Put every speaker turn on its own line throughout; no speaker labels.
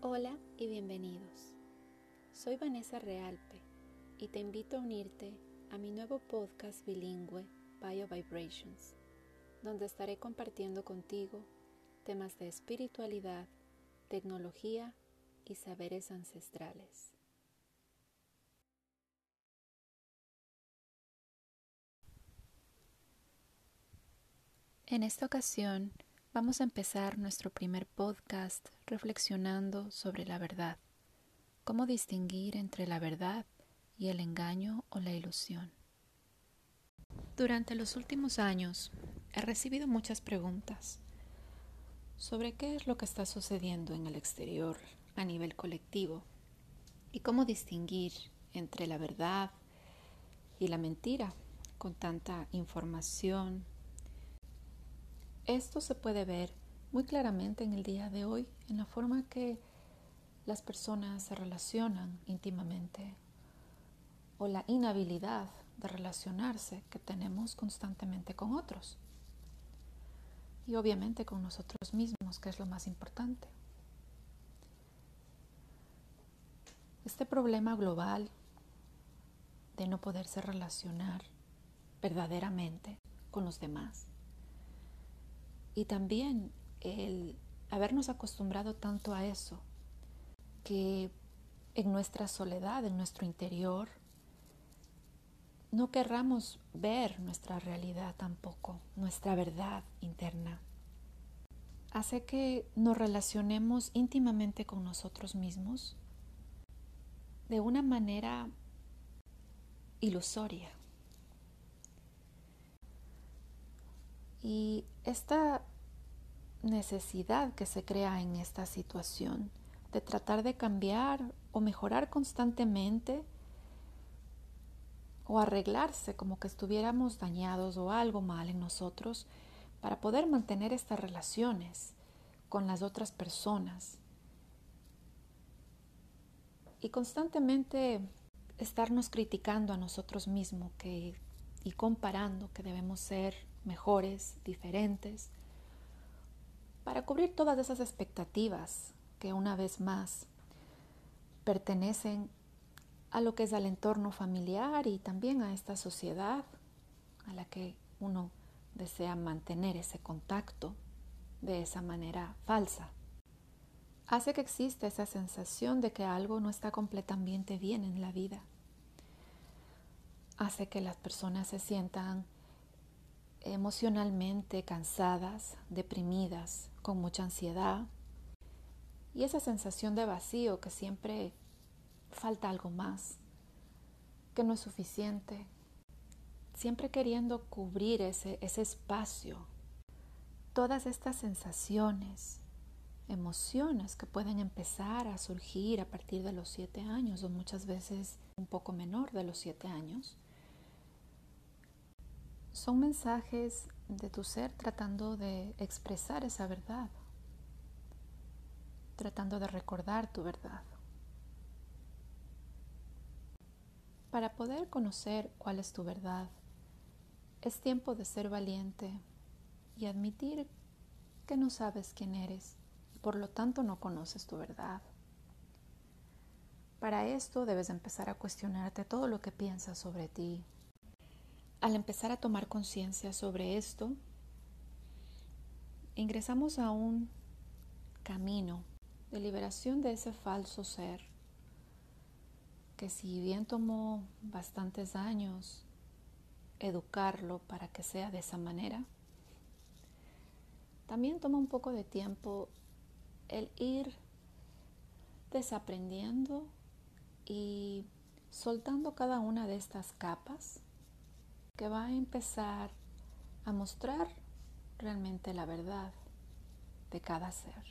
Hola y bienvenidos. Soy Vanessa Realpe y te invito a unirte a mi nuevo podcast bilingüe Bio Vibrations, donde estaré compartiendo contigo temas de espiritualidad, tecnología y saberes ancestrales. En esta ocasión vamos a empezar nuestro primer podcast reflexionando sobre la verdad, cómo distinguir entre la verdad y el engaño o la ilusión. Durante los últimos años he recibido muchas preguntas sobre qué es lo que está sucediendo en el exterior a nivel colectivo y cómo distinguir entre la verdad y la mentira con tanta información, esto se puede ver muy claramente en el día de hoy, en la forma que las personas se relacionan íntimamente o la inhabilidad de relacionarse que tenemos constantemente con otros. Y obviamente con nosotros mismos, que es lo más importante. Este problema global de no poderse relacionar verdaderamente con los demás y también el habernos acostumbrado tanto a eso, que en nuestra soledad, en nuestro interior, no querramos ver nuestra realidad tampoco, nuestra verdad interna. Hace que nos relacionemos íntimamente con nosotros mismos de una manera ilusoria. Y esta necesidad que se crea en esta situación de tratar de cambiar o mejorar constantemente o arreglarse como que estuviéramos dañados o algo mal en nosotros para poder mantener estas relaciones con las otras personas. Y constantemente estarnos criticando a nosotros mismos que, y comparando que debemos ser mejores, diferentes, para cubrir todas esas expectativas que una vez más pertenecen a lo que es al entorno familiar y también a esta sociedad a la que uno desea mantener ese contacto de esa manera falsa. Hace que exista esa sensación de que algo no está completamente bien en la vida. Hace que las personas se sientan emocionalmente cansadas, deprimidas, con mucha ansiedad y esa sensación de vacío que siempre falta algo más, que no es suficiente, siempre queriendo cubrir ese, ese espacio. Todas estas sensaciones, emociones que pueden empezar a surgir a partir de los siete años o muchas veces un poco menor de los siete años, son mensajes de tu ser tratando de expresar esa verdad, tratando de recordar tu verdad. Para poder conocer cuál es tu verdad, es tiempo de ser valiente y admitir que no sabes quién eres y por lo tanto no conoces tu verdad. Para esto debes empezar a cuestionarte todo lo que piensas sobre ti, al empezar a tomar conciencia sobre esto, ingresamos a un camino de liberación de ese falso ser, que si bien tomó bastantes años educarlo para que sea de esa manera, también toma un poco de tiempo el ir desaprendiendo y soltando cada una de estas capas que va a empezar a mostrar realmente la verdad de cada ser.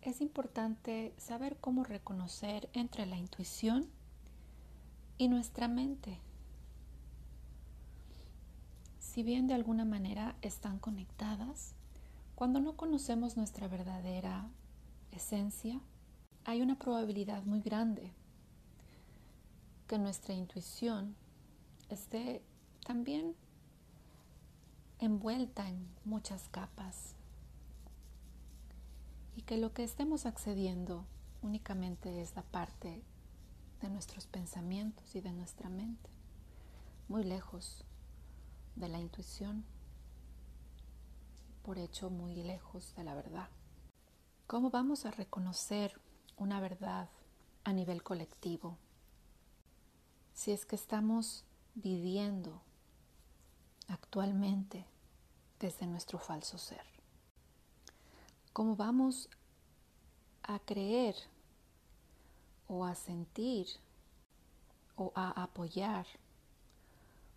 Es importante saber cómo reconocer entre la intuición y nuestra mente. Si bien de alguna manera están conectadas, cuando no conocemos nuestra verdadera esencia, hay una probabilidad muy grande que nuestra intuición esté también envuelta en muchas capas. y que lo que estemos accediendo únicamente es la parte de nuestros pensamientos y de nuestra mente, muy lejos de la intuición, por hecho muy lejos de la verdad. ¿Cómo vamos a reconocer una verdad a nivel colectivo si es que estamos viviendo actualmente desde nuestro falso ser? ¿Cómo vamos a creer o a sentir o a apoyar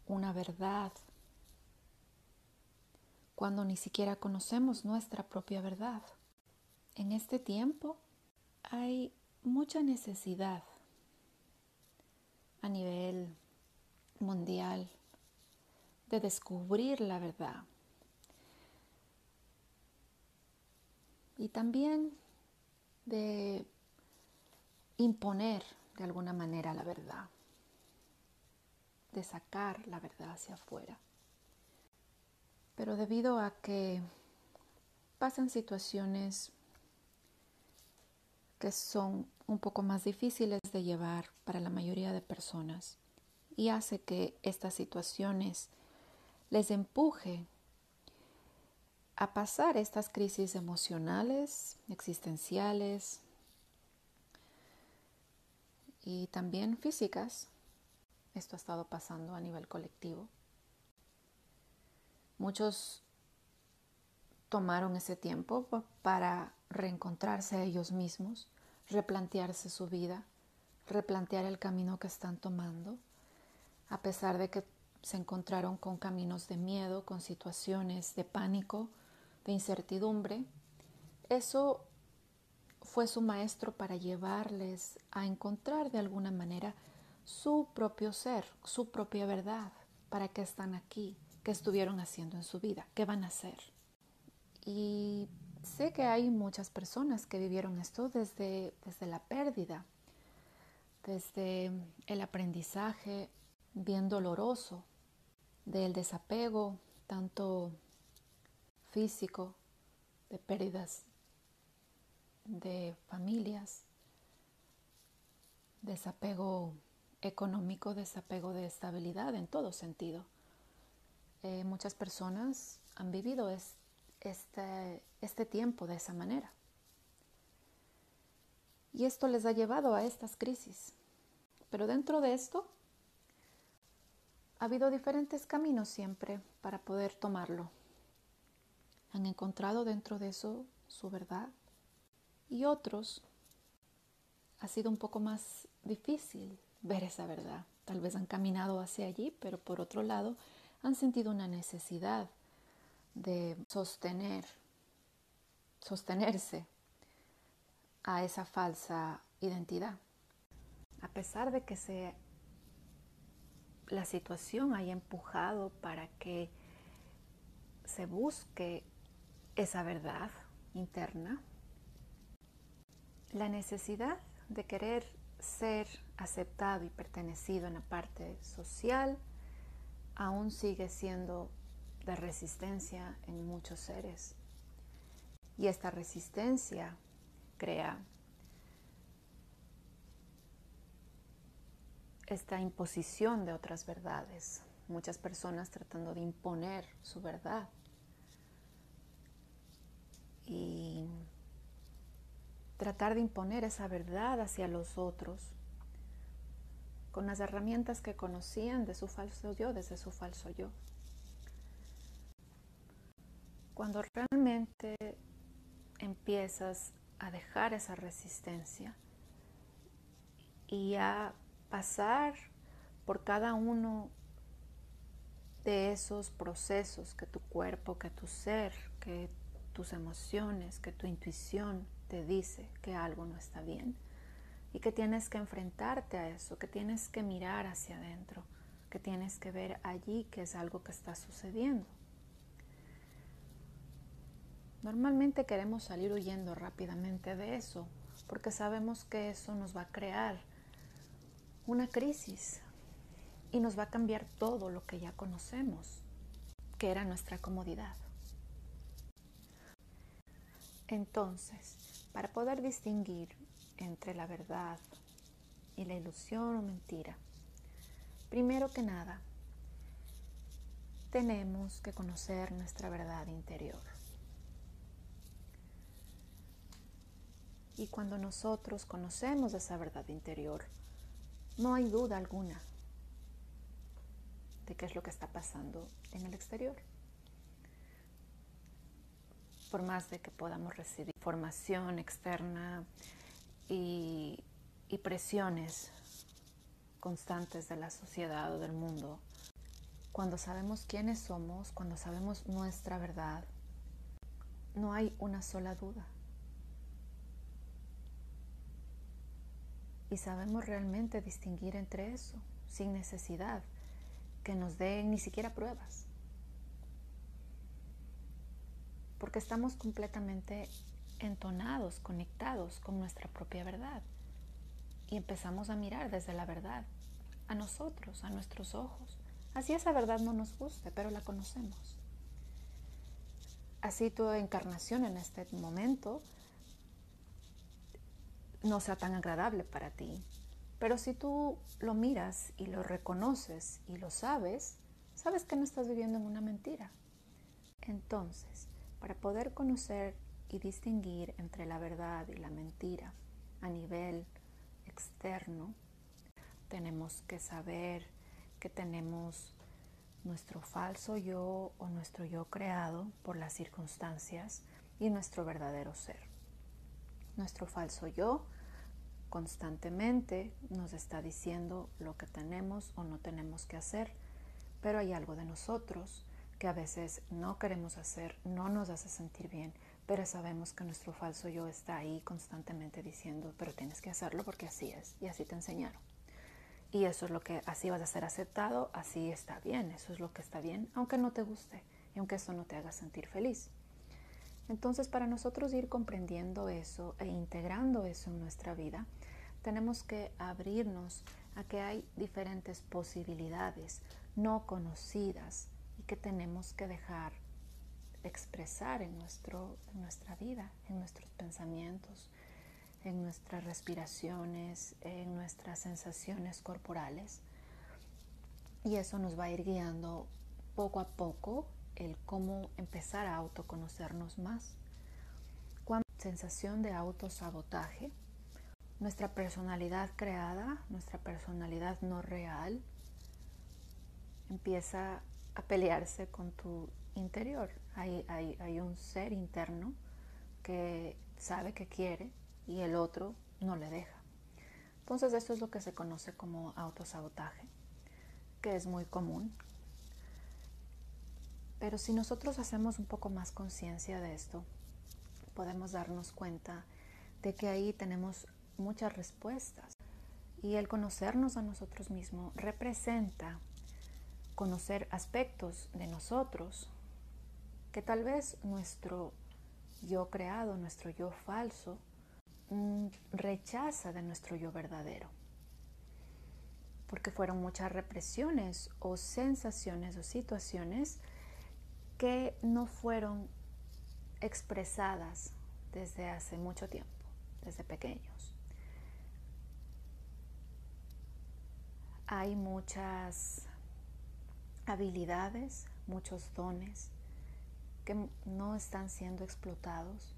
una verdad cuando ni siquiera conocemos nuestra propia verdad. En este tiempo hay mucha necesidad a nivel mundial de descubrir la verdad y también de imponer de alguna manera la verdad, de sacar la verdad hacia afuera. Pero debido a que pasan situaciones que son un poco más difíciles de llevar para la mayoría de personas y hace que estas situaciones les empuje a pasar estas crisis emocionales, existenciales y también físicas. Esto ha estado pasando a nivel colectivo. Muchos tomaron ese tiempo para reencontrarse a ellos mismos, replantearse su vida, replantear el camino que están tomando, a pesar de que se encontraron con caminos de miedo, con situaciones de pánico, de incertidumbre. Eso fue su maestro para llevarles a encontrar de alguna manera su propio ser, su propia verdad, para qué están aquí, qué estuvieron haciendo en su vida, qué van a hacer. Y sé que hay muchas personas que vivieron esto desde, desde la pérdida, desde el aprendizaje bien doloroso, del desapego, tanto físico, de pérdidas de familias, desapego económico, desapego de estabilidad en todo sentido. Eh, muchas personas han vivido este, este tiempo de esa manera. Y esto les ha llevado a estas crisis. Pero dentro de esto ha habido diferentes caminos siempre para poder tomarlo. Han encontrado dentro de eso su verdad y otros ha sido un poco más difícil ver esa verdad. Tal vez han caminado hacia allí, pero por otro lado han sentido una necesidad de sostener, sostenerse a esa falsa identidad. A pesar de que se, la situación haya empujado para que se busque esa verdad interna, la necesidad de querer ser aceptado y pertenecido en la parte social aún sigue siendo de resistencia en muchos seres. Y esta resistencia crea esta imposición de otras verdades. Muchas personas tratando de imponer su verdad. Y tratar de imponer esa verdad hacia los otros con las herramientas que conocían de su falso yo, desde su falso yo. Cuando realmente empiezas a dejar esa resistencia y a pasar por cada uno de esos procesos que tu cuerpo, que tu ser, que tus emociones, que tu intuición te dice que algo no está bien, y que tienes que enfrentarte a eso, que tienes que mirar hacia adentro, que tienes que ver allí que es algo que está sucediendo. Normalmente queremos salir huyendo rápidamente de eso porque sabemos que eso nos va a crear una crisis y nos va a cambiar todo lo que ya conocemos, que era nuestra comodidad. Entonces, Para poder distinguir entre la verdad y la ilusión o mentira, primero que nada, tenemos que conocer nuestra verdad interior. Y cuando nosotros conocemos esa verdad interior, no hay duda alguna de qué es lo que está pasando en el exterior. Por más de que podamos recibir información externa y, y presiones constantes de la sociedad o del mundo, cuando sabemos quiénes somos, cuando sabemos nuestra verdad, no hay una sola duda. Y sabemos realmente distinguir entre eso, sin necesidad que nos den ni siquiera pruebas. Porque estamos completamente entonados, conectados con nuestra propia verdad. Y empezamos a mirar desde la verdad, a nosotros, a nuestros ojos. Así esa verdad no nos guste, pero la conocemos. Así tu encarnación en este momento no sea tan agradable para ti. Pero si tú lo miras y lo reconoces y lo sabes, sabes que no estás viviendo en una mentira. Entonces, para poder conocer y distinguir entre la verdad y la mentira a nivel externo, tenemos que saber que tenemos nuestro falso yo o nuestro yo creado por las circunstancias y nuestro verdadero ser. Nuestro falso yo constantemente nos está diciendo lo que tenemos o no tenemos que hacer, pero hay algo de nosotros que a veces no queremos hacer, no nos hace sentir bien, pero sabemos que nuestro falso yo está ahí constantemente diciendo, pero tienes que hacerlo porque así es y así te enseñaron. Y eso es lo que así vas a ser aceptado, así está bien, eso es lo que está bien, aunque no te guste y aunque eso no te haga sentir feliz. Entonces, para nosotros ir comprendiendo eso e integrando eso en nuestra vida, tenemos que abrirnos a que hay diferentes posibilidades no conocidas y que tenemos que dejar expresar en, nuestro, en nuestra vida, en nuestros pensamientos, en nuestras respiraciones, en nuestras sensaciones corporales. Y eso nos va a ir guiando poco a poco el cómo empezar a autoconocernos más. Cuando sensación de autosabotaje, nuestra personalidad creada, nuestra personalidad no real, empieza a pelearse con tu interior. Hay, hay, hay un ser interno que sabe que quiere y el otro no le deja. Entonces esto es lo que se conoce como autosabotaje, que es muy común, pero si nosotros hacemos un poco más conciencia de esto, podemos darnos cuenta de que ahí tenemos muchas respuestas. Y el conocernos a nosotros mismos representa conocer aspectos de nosotros que tal vez nuestro yo creado, nuestro yo falso, mm, rechaza de nuestro yo verdadero. Porque fueron muchas represiones o sensaciones o situaciones que no fueron expresadas desde hace mucho tiempo, desde pequeños. Hay muchas habilidades, muchos dones que no están siendo explotados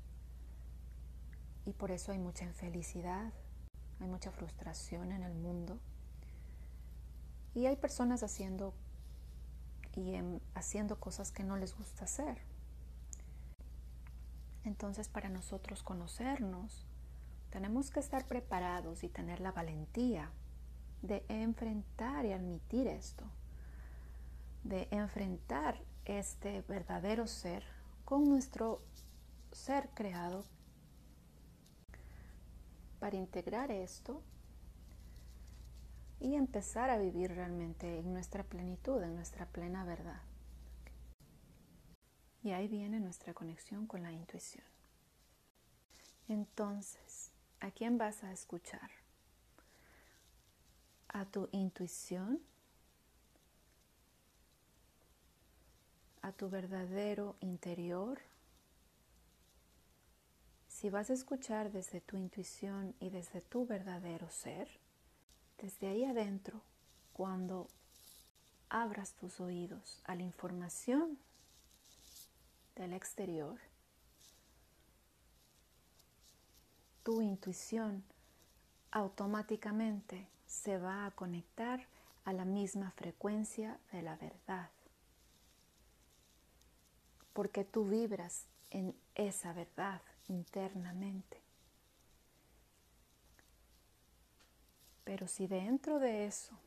y por eso hay mucha infelicidad, hay mucha frustración en el mundo y hay personas haciendo y haciendo cosas que no les gusta hacer. Entonces para nosotros conocernos, tenemos que estar preparados y tener la valentía de enfrentar y admitir esto, de enfrentar este verdadero ser con nuestro ser creado para integrar esto y empezar a vivir realmente en nuestra plenitud, en nuestra plena verdad. Y ahí viene nuestra conexión con la intuición. Entonces, ¿a quién vas a escuchar? ¿A tu intuición? ¿A tu verdadero interior? Si vas a escuchar desde tu intuición y desde tu verdadero ser, desde ahí adentro, cuando abras tus oídos a la información del exterior, tu intuición automáticamente se va a conectar a la misma frecuencia de la verdad. Porque tú vibras en esa verdad internamente. Pero si dentro de eso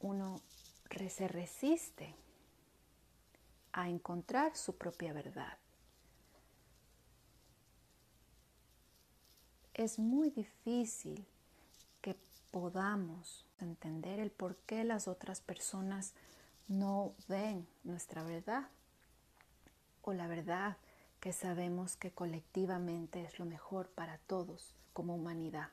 uno se resiste a encontrar su propia verdad, es muy difícil que podamos entender el por qué las otras personas no ven nuestra verdad o la verdad que sabemos que colectivamente es lo mejor para todos como humanidad.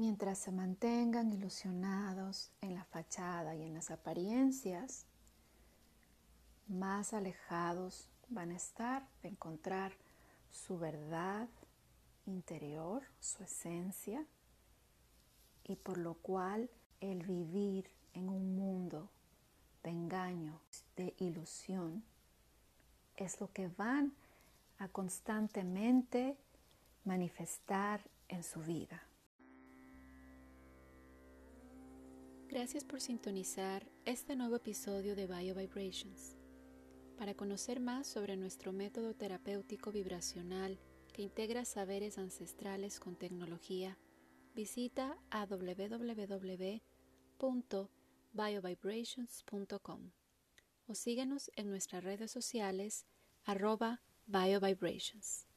Mientras se mantengan ilusionados en la fachada y en las apariencias, más alejados van a estar de encontrar su verdad interior, su esencia, y por lo cual el vivir en un mundo de engaño, de ilusión, es lo que van a constantemente manifestar en su vida.
Gracias por sintonizar este nuevo episodio de Bio Vibrations. Para conocer más sobre nuestro método terapéutico vibracional que integra saberes ancestrales con tecnología, visita a www.biovibrations.com o síguenos en nuestras redes sociales arroba biovibrations.